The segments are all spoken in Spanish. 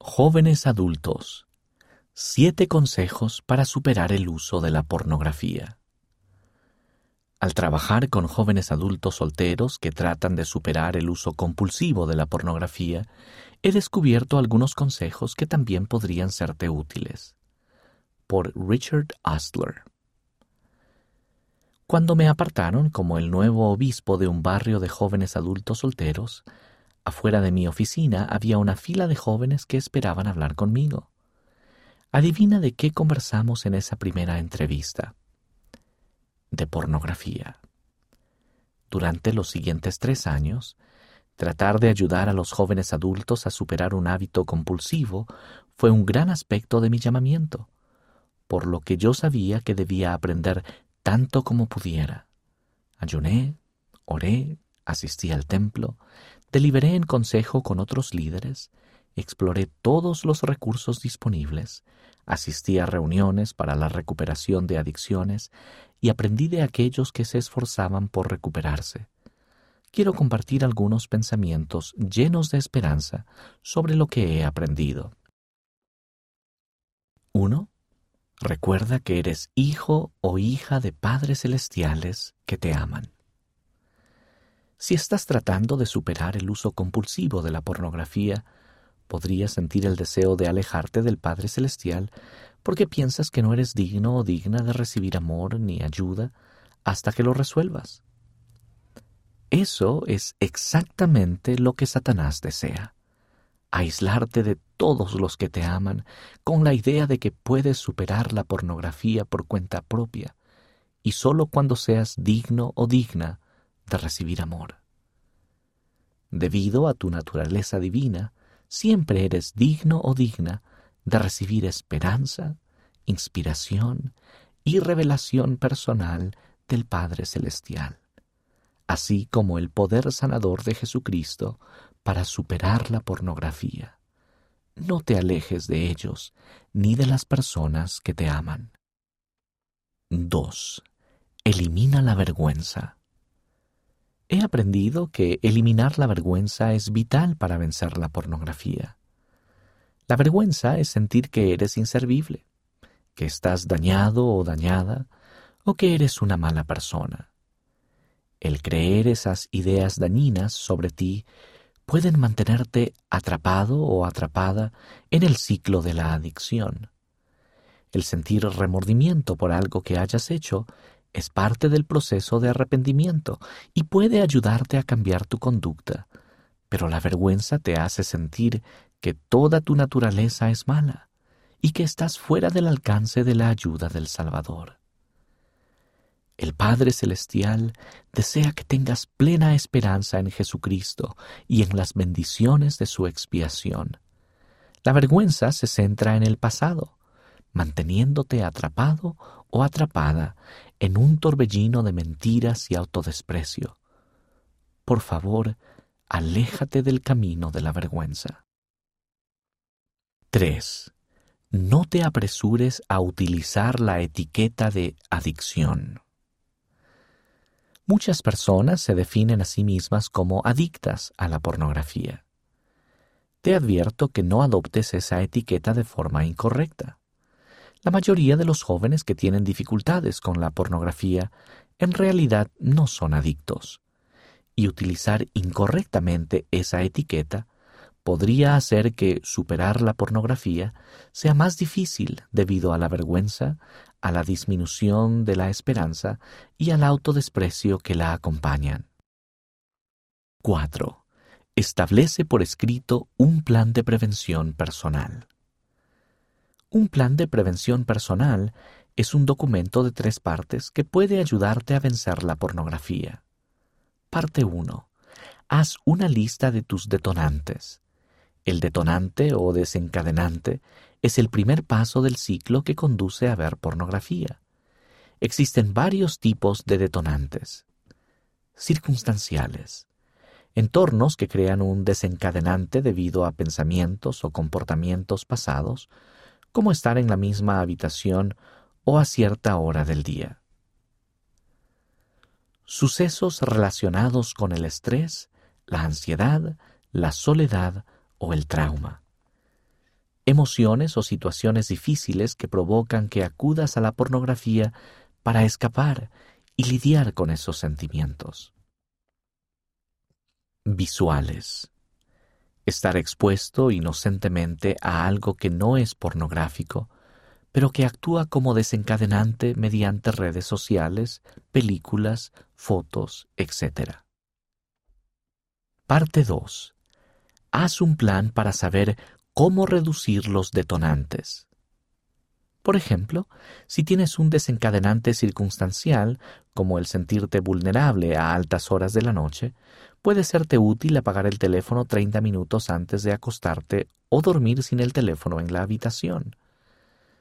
Jóvenes adultos. Siete consejos para superar el uso de la pornografía. Al trabajar con jóvenes adultos solteros que tratan de superar el uso compulsivo de la pornografía, he descubierto algunos consejos que también podrían serte útiles. Por Richard Ostler. Cuando me apartaron como el nuevo obispo de un barrio de jóvenes adultos solteros, afuera de mi oficina había una fila de jóvenes que esperaban hablar conmigo. Adivina de qué conversamos en esa primera entrevista de pornografía. Durante los siguientes tres años, tratar de ayudar a los jóvenes adultos a superar un hábito compulsivo fue un gran aspecto de mi llamamiento, por lo que yo sabía que debía aprender tanto como pudiera. Ayuné, oré, asistí al templo, deliberé en consejo con otros líderes, exploré todos los recursos disponibles, asistí a reuniones para la recuperación de adicciones y aprendí de aquellos que se esforzaban por recuperarse. Quiero compartir algunos pensamientos llenos de esperanza sobre lo que he aprendido. 1. Recuerda que eres hijo o hija de padres celestiales que te aman. Si estás tratando de superar el uso compulsivo de la pornografía, podrías sentir el deseo de alejarte del Padre Celestial porque piensas que no eres digno o digna de recibir amor ni ayuda hasta que lo resuelvas. Eso es exactamente lo que Satanás desea. Aislarte de todos los que te aman con la idea de que puedes superar la pornografía por cuenta propia y solo cuando seas digno o digna de recibir amor. Debido a tu naturaleza divina, siempre eres digno o digna de recibir esperanza, inspiración y revelación personal del Padre Celestial, así como el poder sanador de Jesucristo para superar la pornografía. No te alejes de ellos ni de las personas que te aman. 2. Elimina la vergüenza. He aprendido que eliminar la vergüenza es vital para vencer la pornografía. La vergüenza es sentir que eres inservible, que estás dañado o dañada, o que eres una mala persona. El creer esas ideas dañinas sobre ti pueden mantenerte atrapado o atrapada en el ciclo de la adicción. El sentir remordimiento por algo que hayas hecho es parte del proceso de arrepentimiento y puede ayudarte a cambiar tu conducta, pero la vergüenza te hace sentir que toda tu naturaleza es mala y que estás fuera del alcance de la ayuda del Salvador. El Padre Celestial desea que tengas plena esperanza en Jesucristo y en las bendiciones de su expiación. La vergüenza se centra en el pasado, manteniéndote atrapado o atrapada en un torbellino de mentiras y autodesprecio. Por favor, aléjate del camino de la vergüenza. 3. No te apresures a utilizar la etiqueta de adicción. Muchas personas se definen a sí mismas como adictas a la pornografía. Te advierto que no adoptes esa etiqueta de forma incorrecta. La mayoría de los jóvenes que tienen dificultades con la pornografía en realidad no son adictos, y utilizar incorrectamente esa etiqueta podría hacer que superar la pornografía sea más difícil debido a la vergüenza, a la disminución de la esperanza y al autodesprecio que la acompañan. 4. Establece por escrito un plan de prevención personal. Un plan de prevención personal es un documento de tres partes que puede ayudarte a vencer la pornografía. Parte 1. Haz una lista de tus detonantes. El detonante o desencadenante es el primer paso del ciclo que conduce a ver pornografía. Existen varios tipos de detonantes. Circunstanciales. Entornos que crean un desencadenante debido a pensamientos o comportamientos pasados como estar en la misma habitación o a cierta hora del día. Sucesos relacionados con el estrés, la ansiedad, la soledad o el trauma. emociones o situaciones difíciles que provocan que acudas a la pornografía para escapar y lidiar con esos sentimientos. Visuales. Estar expuesto inocentemente a algo que no es pornográfico, pero que actúa como desencadenante mediante redes sociales, películas, fotos, etc. Parte 2. Haz un plan para saber cómo reducir los detonantes. Por ejemplo, si tienes un desencadenante circunstancial, como el sentirte vulnerable a altas horas de la noche, puede serte útil apagar el teléfono 30 minutos antes de acostarte o dormir sin el teléfono en la habitación.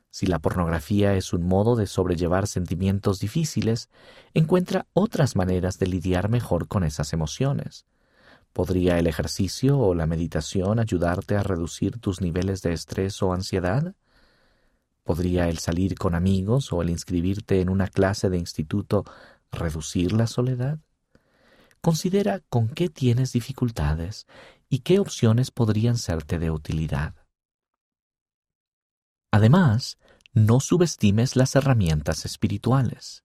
Si la pornografía es un modo de sobrellevar sentimientos difíciles, encuentra otras maneras de lidiar mejor con esas emociones. ¿Podría el ejercicio o la meditación ayudarte a reducir tus niveles de estrés o ansiedad? ¿Podría el salir con amigos o el inscribirte en una clase de instituto reducir la soledad? Considera con qué tienes dificultades y qué opciones podrían serte de utilidad. Además, no subestimes las herramientas espirituales.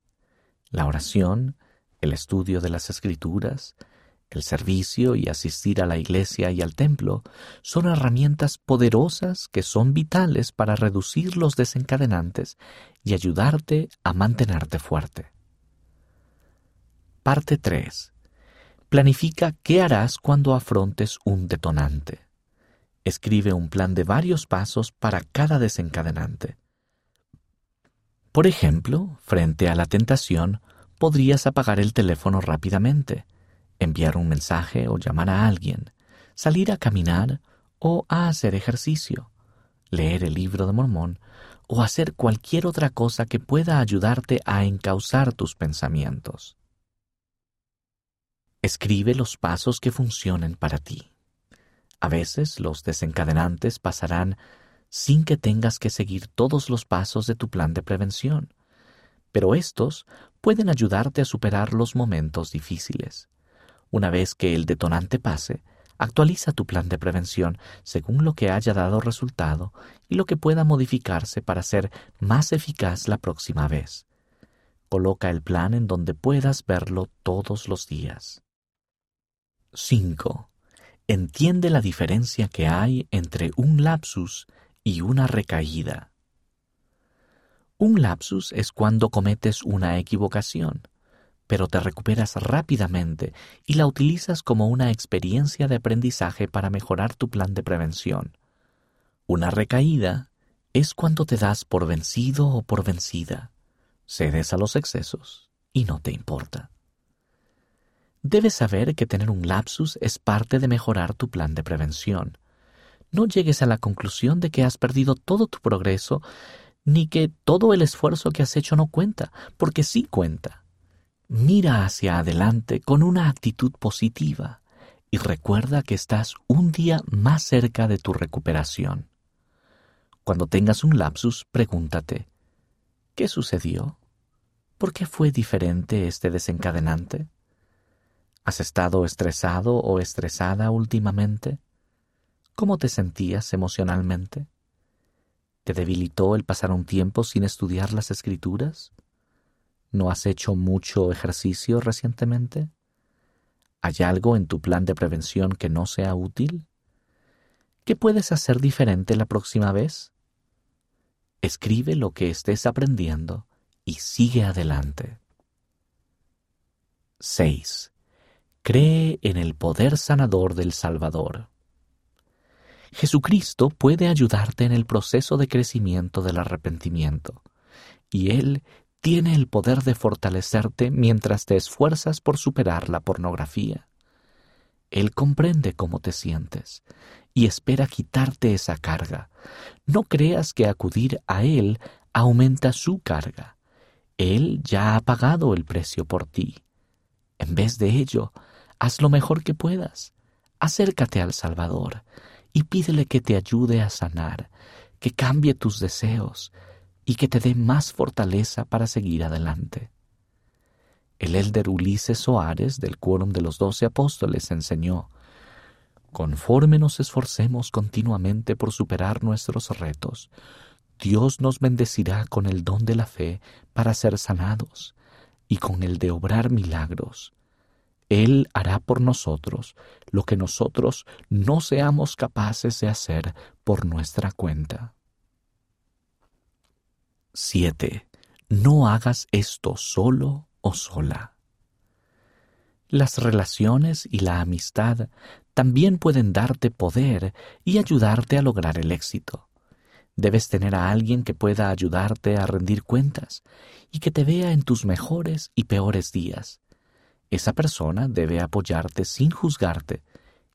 La oración, el estudio de las escrituras, el servicio y asistir a la iglesia y al templo son herramientas poderosas que son vitales para reducir los desencadenantes y ayudarte a mantenerte fuerte. Parte 3. Planifica qué harás cuando afrontes un detonante. Escribe un plan de varios pasos para cada desencadenante. Por ejemplo, frente a la tentación, podrías apagar el teléfono rápidamente, enviar un mensaje o llamar a alguien, salir a caminar o a hacer ejercicio, leer el libro de Mormón o hacer cualquier otra cosa que pueda ayudarte a encauzar tus pensamientos. Escribe los pasos que funcionen para ti. A veces los desencadenantes pasarán sin que tengas que seguir todos los pasos de tu plan de prevención, pero estos pueden ayudarte a superar los momentos difíciles. Una vez que el detonante pase, actualiza tu plan de prevención según lo que haya dado resultado y lo que pueda modificarse para ser más eficaz la próxima vez. Coloca el plan en donde puedas verlo todos los días. 5. Entiende la diferencia que hay entre un lapsus y una recaída. Un lapsus es cuando cometes una equivocación, pero te recuperas rápidamente y la utilizas como una experiencia de aprendizaje para mejorar tu plan de prevención. Una recaída es cuando te das por vencido o por vencida, cedes a los excesos y no te importa. Debes saber que tener un lapsus es parte de mejorar tu plan de prevención. No llegues a la conclusión de que has perdido todo tu progreso ni que todo el esfuerzo que has hecho no cuenta, porque sí cuenta. Mira hacia adelante con una actitud positiva y recuerda que estás un día más cerca de tu recuperación. Cuando tengas un lapsus, pregúntate, ¿qué sucedió? ¿Por qué fue diferente este desencadenante? ¿Has estado estresado o estresada últimamente? ¿Cómo te sentías emocionalmente? ¿Te debilitó el pasar un tiempo sin estudiar las escrituras? ¿No has hecho mucho ejercicio recientemente? ¿Hay algo en tu plan de prevención que no sea útil? ¿Qué puedes hacer diferente la próxima vez? Escribe lo que estés aprendiendo y sigue adelante. 6. Cree en el poder sanador del Salvador. Jesucristo puede ayudarte en el proceso de crecimiento del arrepentimiento, y Él tiene el poder de fortalecerte mientras te esfuerzas por superar la pornografía. Él comprende cómo te sientes y espera quitarte esa carga. No creas que acudir a Él aumenta su carga. Él ya ha pagado el precio por ti. En vez de ello, haz lo mejor que puedas. Acércate al Salvador y pídele que te ayude a sanar, que cambie tus deseos, y que te dé más fortaleza para seguir adelante. El elder Ulises Soares del Quórum de los Doce Apóstoles enseñó, Conforme nos esforcemos continuamente por superar nuestros retos, Dios nos bendecirá con el don de la fe para ser sanados y con el de obrar milagros. Él hará por nosotros lo que nosotros no seamos capaces de hacer por nuestra cuenta. 7. No hagas esto solo o sola. Las relaciones y la amistad también pueden darte poder y ayudarte a lograr el éxito. Debes tener a alguien que pueda ayudarte a rendir cuentas y que te vea en tus mejores y peores días. Esa persona debe apoyarte sin juzgarte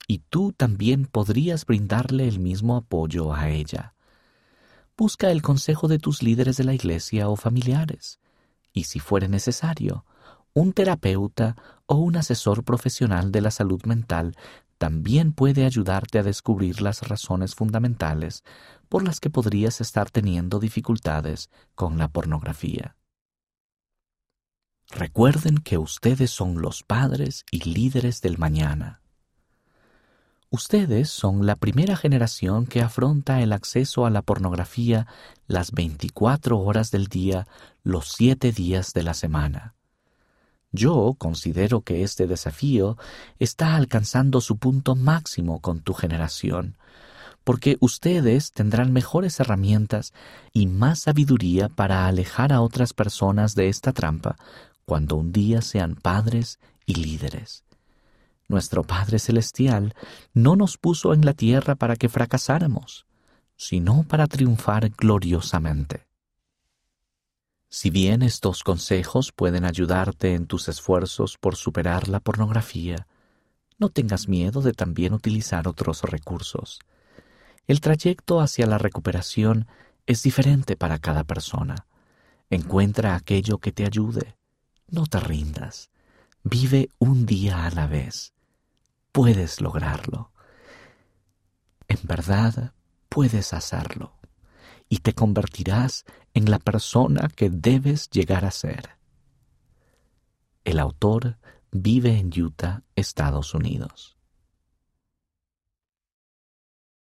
y tú también podrías brindarle el mismo apoyo a ella. Busca el consejo de tus líderes de la iglesia o familiares y, si fuere necesario, un terapeuta o un asesor profesional de la salud mental también puede ayudarte a descubrir las razones fundamentales por las que podrías estar teniendo dificultades con la pornografía. Recuerden que ustedes son los padres y líderes del mañana. Ustedes son la primera generación que afronta el acceso a la pornografía las 24 horas del día, los siete días de la semana. Yo considero que este desafío está alcanzando su punto máximo con tu generación, porque ustedes tendrán mejores herramientas y más sabiduría para alejar a otras personas de esta trampa cuando un día sean padres y líderes. Nuestro Padre Celestial no nos puso en la tierra para que fracasáramos, sino para triunfar gloriosamente. Si bien estos consejos pueden ayudarte en tus esfuerzos por superar la pornografía, no tengas miedo de también utilizar otros recursos. El trayecto hacia la recuperación es diferente para cada persona. Encuentra aquello que te ayude. No te rindas. Vive un día a la vez. Puedes lograrlo. En verdad, puedes hacerlo y te convertirás en la persona que debes llegar a ser. El autor vive en Utah, Estados Unidos.